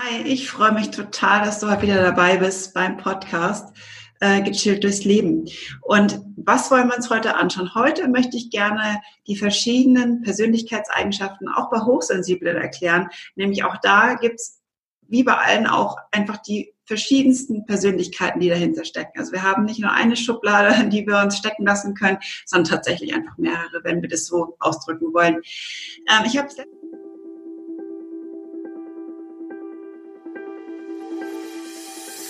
Hi, ich freue mich total, dass du heute wieder dabei bist beim Podcast äh, Gechillt durchs Leben. Und was wollen wir uns heute anschauen? Heute möchte ich gerne die verschiedenen Persönlichkeitseigenschaften auch bei Hochsensiblen erklären. Nämlich auch da gibt's wie bei allen auch einfach die verschiedensten Persönlichkeiten, die dahinter stecken. Also wir haben nicht nur eine Schublade, die wir uns stecken lassen können, sondern tatsächlich einfach mehrere, wenn wir das so ausdrücken wollen. Ähm, ich habe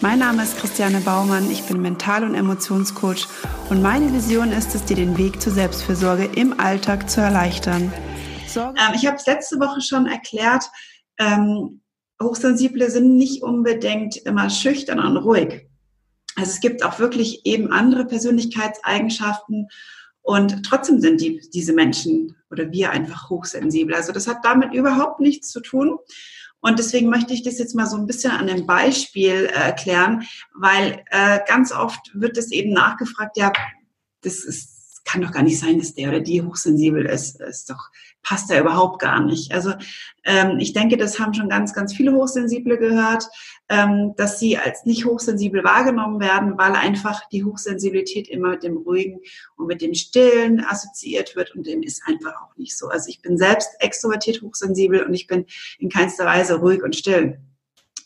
Mein Name ist Christiane Baumann, ich bin Mental- und Emotionscoach und meine Vision ist es, dir den Weg zur Selbstfürsorge im Alltag zu erleichtern. Ähm, ich habe es letzte Woche schon erklärt, ähm, Hochsensible sind nicht unbedingt immer schüchtern und ruhig. Also es gibt auch wirklich eben andere Persönlichkeitseigenschaften und trotzdem sind die, diese Menschen oder wir einfach hochsensibel. Also das hat damit überhaupt nichts zu tun. Und deswegen möchte ich das jetzt mal so ein bisschen an einem Beispiel äh, erklären, weil äh, ganz oft wird es eben nachgefragt, ja, das ist kann doch gar nicht sein, dass der oder die hochsensibel ist. Ist doch, passt da überhaupt gar nicht. Also ähm, ich denke, das haben schon ganz, ganz viele Hochsensible gehört, ähm, dass sie als nicht hochsensibel wahrgenommen werden, weil einfach die Hochsensibilität immer mit dem Ruhigen und mit dem Stillen assoziiert wird und dem ist einfach auch nicht so. Also ich bin selbst extrovertiert hochsensibel und ich bin in keinster Weise ruhig und still.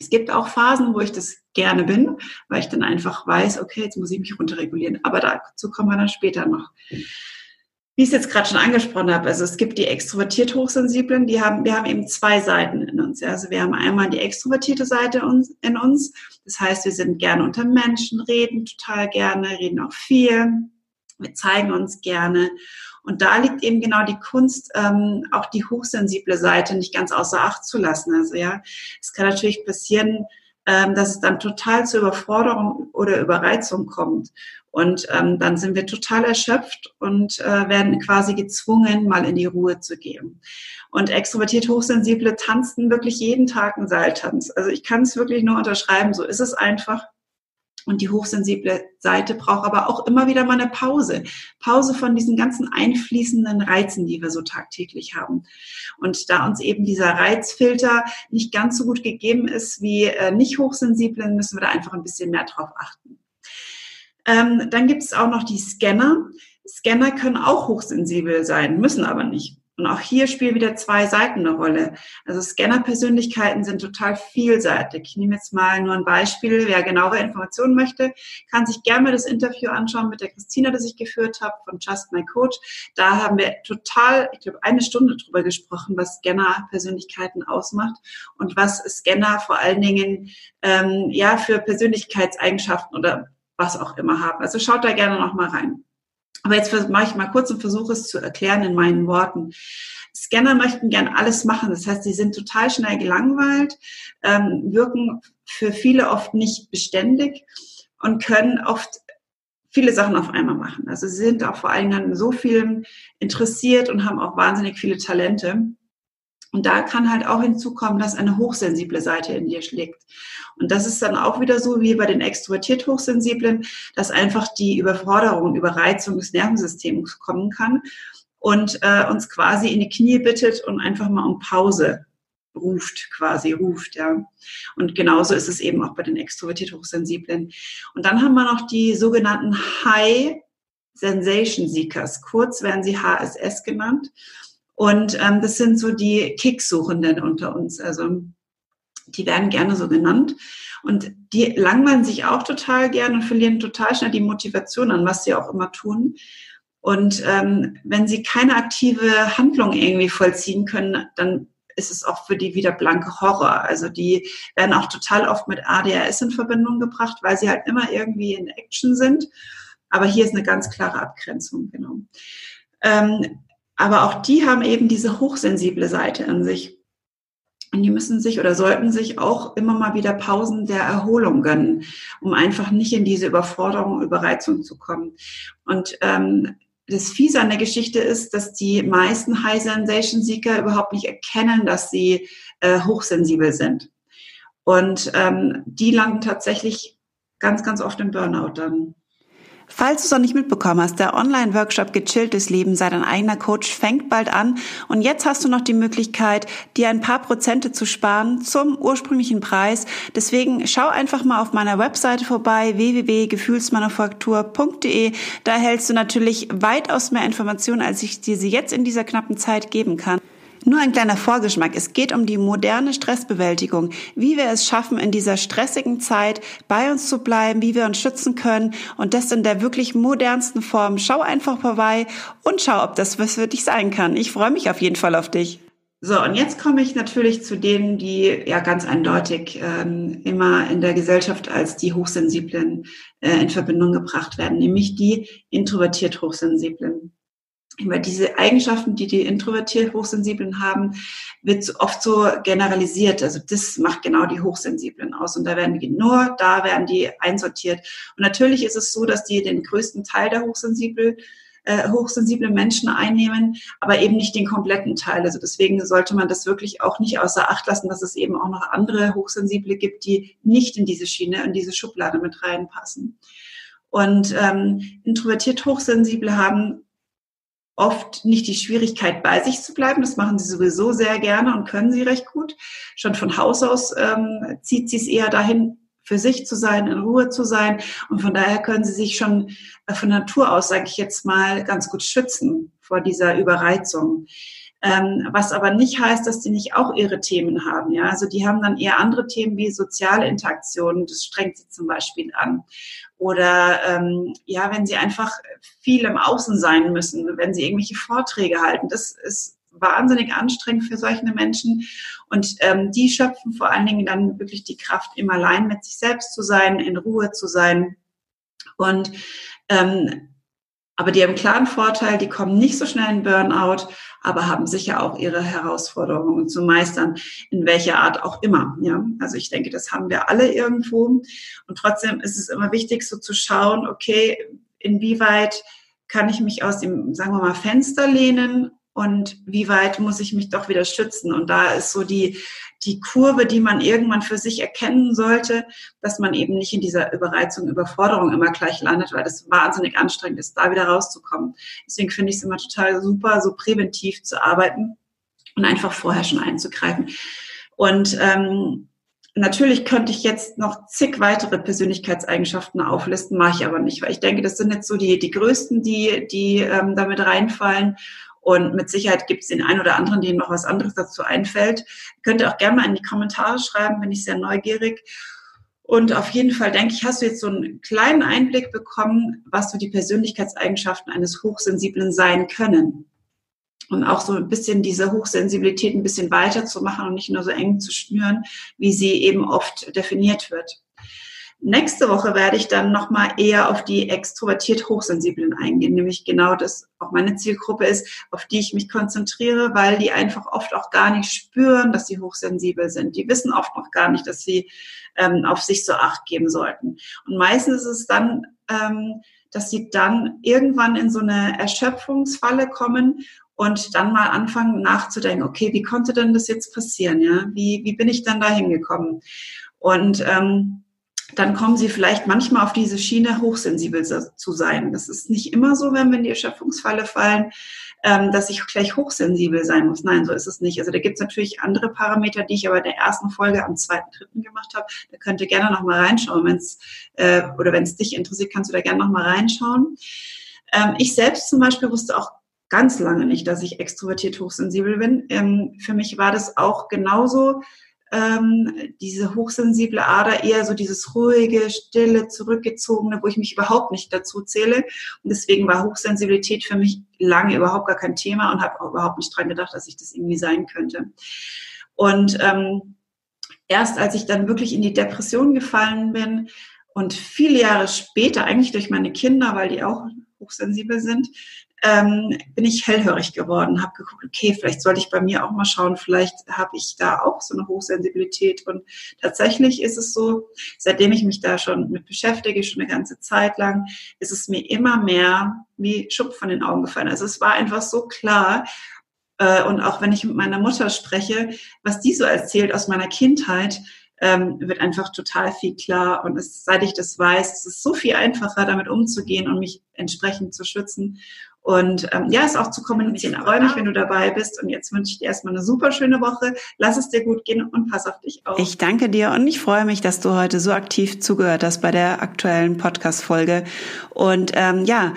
Es gibt auch Phasen, wo ich das gerne bin, weil ich dann einfach weiß, okay, jetzt muss ich mich runterregulieren. Aber dazu kommen wir dann später noch. Wie ich es jetzt gerade schon angesprochen habe, also es gibt die extrovertiert Hochsensiblen, die haben, wir haben eben zwei Seiten in uns. Also wir haben einmal die extrovertierte Seite in uns. Das heißt, wir sind gerne unter Menschen, reden total gerne, reden auch viel. Wir zeigen uns gerne. Und da liegt eben genau die Kunst, ähm, auch die hochsensible Seite nicht ganz außer Acht zu lassen. Also ja, es kann natürlich passieren, ähm, dass es dann total zur Überforderung oder Überreizung kommt. Und ähm, dann sind wir total erschöpft und äh, werden quasi gezwungen, mal in die Ruhe zu gehen. Und extrovertiert Hochsensible tanzen wirklich jeden Tag einen Seiltanz. Also ich kann es wirklich nur unterschreiben, so ist es einfach. Und die hochsensible Seite braucht aber auch immer wieder mal eine Pause. Pause von diesen ganzen einfließenden Reizen, die wir so tagtäglich haben. Und da uns eben dieser Reizfilter nicht ganz so gut gegeben ist wie äh, nicht hochsensiblen, müssen wir da einfach ein bisschen mehr drauf achten. Ähm, dann gibt es auch noch die Scanner. Scanner können auch hochsensibel sein, müssen aber nicht. Und auch hier spielen wieder zwei Seiten eine Rolle. Also Scanner-Persönlichkeiten sind total vielseitig. Ich nehme jetzt mal nur ein Beispiel. Wer genauere Informationen möchte, kann sich gerne mal das Interview anschauen mit der Christina, das ich geführt habe von Just My Coach. Da haben wir total, ich glaube, eine Stunde drüber gesprochen, was Scanner-Persönlichkeiten ausmacht und was Scanner vor allen Dingen ähm, ja für Persönlichkeitseigenschaften oder was auch immer haben. Also schaut da gerne noch mal rein. Aber jetzt mache ich mal kurz und versuche es zu erklären in meinen Worten. Scanner möchten gern alles machen. Das heißt, sie sind total schnell gelangweilt, ähm, wirken für viele oft nicht beständig und können oft viele Sachen auf einmal machen. Also sie sind auch vor allen Dingen so viel interessiert und haben auch wahnsinnig viele Talente. Und da kann halt auch hinzukommen, dass eine hochsensible Seite in dir schlägt. Und das ist dann auch wieder so wie bei den extrovertiert Hochsensiblen, dass einfach die Überforderung, Überreizung des Nervensystems kommen kann und äh, uns quasi in die Knie bittet und einfach mal um Pause ruft, quasi ruft, ja. Und genauso ist es eben auch bei den extrovertiert Hochsensiblen. Und dann haben wir noch die sogenannten High Sensation Seekers. Kurz werden sie HSS genannt. Und ähm, das sind so die Kicksuchenden unter uns. Also die werden gerne so genannt. Und die langweilen sich auch total gern und verlieren total schnell die Motivation an, was sie auch immer tun. Und ähm, wenn sie keine aktive Handlung irgendwie vollziehen können, dann ist es auch für die wieder blanke Horror. Also die werden auch total oft mit ADHS in Verbindung gebracht, weil sie halt immer irgendwie in Action sind. Aber hier ist eine ganz klare Abgrenzung, genau. Ähm, aber auch die haben eben diese hochsensible Seite an sich. Und die müssen sich oder sollten sich auch immer mal wieder Pausen der Erholung gönnen, um einfach nicht in diese Überforderung, Überreizung zu kommen. Und ähm, das Fiese an der Geschichte ist, dass die meisten High Sensation Seeker überhaupt nicht erkennen, dass sie äh, hochsensibel sind. Und ähm, die landen tatsächlich ganz, ganz oft im Burnout dann. Falls du es noch nicht mitbekommen hast, der Online-Workshop Gechilltes Leben sei dein eigener Coach fängt bald an und jetzt hast du noch die Möglichkeit, dir ein paar Prozente zu sparen zum ursprünglichen Preis. Deswegen schau einfach mal auf meiner Webseite vorbei www.gefühlsmanufaktur.de. Da erhältst du natürlich weitaus mehr Informationen, als ich dir sie jetzt in dieser knappen Zeit geben kann. Nur ein kleiner Vorgeschmack. Es geht um die moderne Stressbewältigung, wie wir es schaffen, in dieser stressigen Zeit bei uns zu bleiben, wie wir uns schützen können und das in der wirklich modernsten Form. Schau einfach vorbei und schau, ob das was für dich sein kann. Ich freue mich auf jeden Fall auf dich. So, und jetzt komme ich natürlich zu denen, die ja ganz eindeutig ähm, immer in der Gesellschaft als die Hochsensiblen äh, in Verbindung gebracht werden, nämlich die introvertiert Hochsensiblen über diese Eigenschaften, die die introvertiert Hochsensiblen haben, wird oft so generalisiert. Also das macht genau die Hochsensiblen aus. Und da werden die nur, da werden die einsortiert. Und natürlich ist es so, dass die den größten Teil der Hochsensibel, äh, hochsensiblen Menschen einnehmen, aber eben nicht den kompletten Teil. Also deswegen sollte man das wirklich auch nicht außer Acht lassen, dass es eben auch noch andere Hochsensible gibt, die nicht in diese Schiene, in diese Schublade mit reinpassen. Und ähm, introvertiert Hochsensible haben oft nicht die Schwierigkeit, bei sich zu bleiben. Das machen sie sowieso sehr gerne und können sie recht gut. Schon von Haus aus ähm, zieht sie es eher dahin, für sich zu sein, in Ruhe zu sein. Und von daher können sie sich schon äh, von Natur aus, sage ich jetzt mal, ganz gut schützen vor dieser Überreizung. Ähm, was aber nicht heißt, dass die nicht auch ihre Themen haben. Ja, also die haben dann eher andere Themen wie soziale Interaktionen. Das strengt sie zum Beispiel an. Oder ähm, ja, wenn sie einfach viel im Außen sein müssen, wenn sie irgendwelche Vorträge halten. Das ist wahnsinnig anstrengend für solche Menschen. Und ähm, die schöpfen vor allen Dingen dann wirklich die Kraft, im Allein mit sich selbst zu sein, in Ruhe zu sein. Und ähm, aber die haben klaren Vorteil, die kommen nicht so schnell in Burnout, aber haben sicher auch ihre Herausforderungen zu meistern, in welcher Art auch immer. Ja, also ich denke, das haben wir alle irgendwo. Und trotzdem ist es immer wichtig, so zu schauen, okay, inwieweit kann ich mich aus dem, sagen wir mal, Fenster lehnen und wie weit muss ich mich doch wieder schützen? Und da ist so die, die Kurve, die man irgendwann für sich erkennen sollte, dass man eben nicht in dieser Überreizung, Überforderung immer gleich landet, weil das wahnsinnig anstrengend ist, da wieder rauszukommen. Deswegen finde ich es immer total super, so präventiv zu arbeiten und einfach vorher schon einzugreifen. Und ähm, Natürlich könnte ich jetzt noch zig weitere Persönlichkeitseigenschaften auflisten, mache ich aber nicht, weil ich denke, das sind jetzt so die, die größten, die, die ähm, damit reinfallen. Und mit Sicherheit gibt es den einen oder anderen, dem noch was anderes dazu einfällt. Könnt ihr auch gerne mal in die Kommentare schreiben, bin ich sehr neugierig. Und auf jeden Fall denke ich, hast du jetzt so einen kleinen Einblick bekommen, was so die Persönlichkeitseigenschaften eines Hochsensiblen sein können. Und auch so ein bisschen diese Hochsensibilität ein bisschen weiter zu machen und nicht nur so eng zu schnüren, wie sie eben oft definiert wird. Nächste Woche werde ich dann nochmal eher auf die extrovertiert Hochsensiblen eingehen, nämlich genau das auch meine Zielgruppe ist, auf die ich mich konzentriere, weil die einfach oft auch gar nicht spüren, dass sie hochsensibel sind. Die wissen oft noch gar nicht, dass sie ähm, auf sich so Acht geben sollten. Und meistens ist es dann, ähm, dass sie dann irgendwann in so eine Erschöpfungsfalle kommen und dann mal anfangen nachzudenken, okay, wie konnte denn das jetzt passieren? Ja, wie, wie bin ich dann da hingekommen? Und ähm, dann kommen sie vielleicht manchmal auf diese Schiene, hochsensibel zu sein. Das ist nicht immer so, wenn wir in die Erschöpfungsfalle fallen, ähm, dass ich gleich hochsensibel sein muss. Nein, so ist es nicht. Also da gibt es natürlich andere Parameter, die ich aber in der ersten Folge am zweiten, dritten gemacht habe. Da könnt ihr gerne noch mal reinschauen, wenn es äh, oder wenn es dich interessiert, kannst du da gerne noch mal reinschauen. Ähm, ich selbst zum Beispiel wusste auch ganz lange nicht, dass ich extrovertiert hochsensibel bin. Ähm, für mich war das auch genauso ähm, diese hochsensible Ader eher so dieses ruhige, stille, zurückgezogene, wo ich mich überhaupt nicht dazu zähle. Und deswegen war Hochsensibilität für mich lange überhaupt gar kein Thema und habe auch überhaupt nicht dran gedacht, dass ich das irgendwie sein könnte. Und ähm, erst als ich dann wirklich in die Depression gefallen bin und viele Jahre später, eigentlich durch meine Kinder, weil die auch hochsensibel sind, ähm, bin ich hellhörig geworden, habe geguckt, okay, vielleicht sollte ich bei mir auch mal schauen, vielleicht habe ich da auch so eine Hochsensibilität. Und tatsächlich ist es so, seitdem ich mich da schon mit beschäftige, schon eine ganze Zeit lang, ist es mir immer mehr wie Schupp von den Augen gefallen. Also es war einfach so klar. Äh, und auch wenn ich mit meiner Mutter spreche, was die so erzählt aus meiner Kindheit, ähm, wird einfach total viel klar. Und es, seit ich das weiß, es ist so viel einfacher, damit umzugehen und mich entsprechend zu schützen. Und ähm, ja, es auch zu kommunizieren. Ich freue mich, wenn du dabei bist. Und jetzt wünsche ich dir erstmal eine super schöne Woche. Lass es dir gut gehen und pass auf dich auf. Ich danke dir und ich freue mich, dass du heute so aktiv zugehört hast bei der aktuellen Podcast-Folge. Und ähm, ja,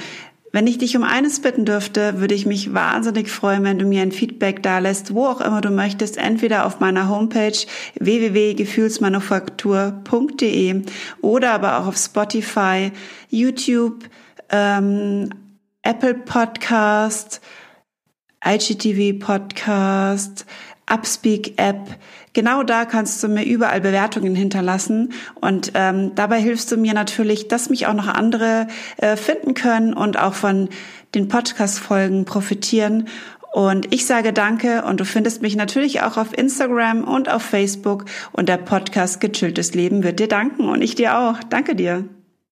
wenn ich dich um eines bitten dürfte, würde ich mich wahnsinnig freuen, wenn du mir ein Feedback da lässt, wo auch immer du möchtest, entweder auf meiner Homepage www.gefühlsmanufaktur.de oder aber auch auf Spotify, YouTube, ähm, Apple Podcast, IGTV Podcast, Upspeak App. Genau da kannst du mir überall Bewertungen hinterlassen und ähm, dabei hilfst du mir natürlich, dass mich auch noch andere äh, finden können und auch von den Podcast-Folgen profitieren. Und ich sage danke und du findest mich natürlich auch auf Instagram und auf Facebook und der Podcast Gechilltes Leben wird dir danken und ich dir auch. Danke dir.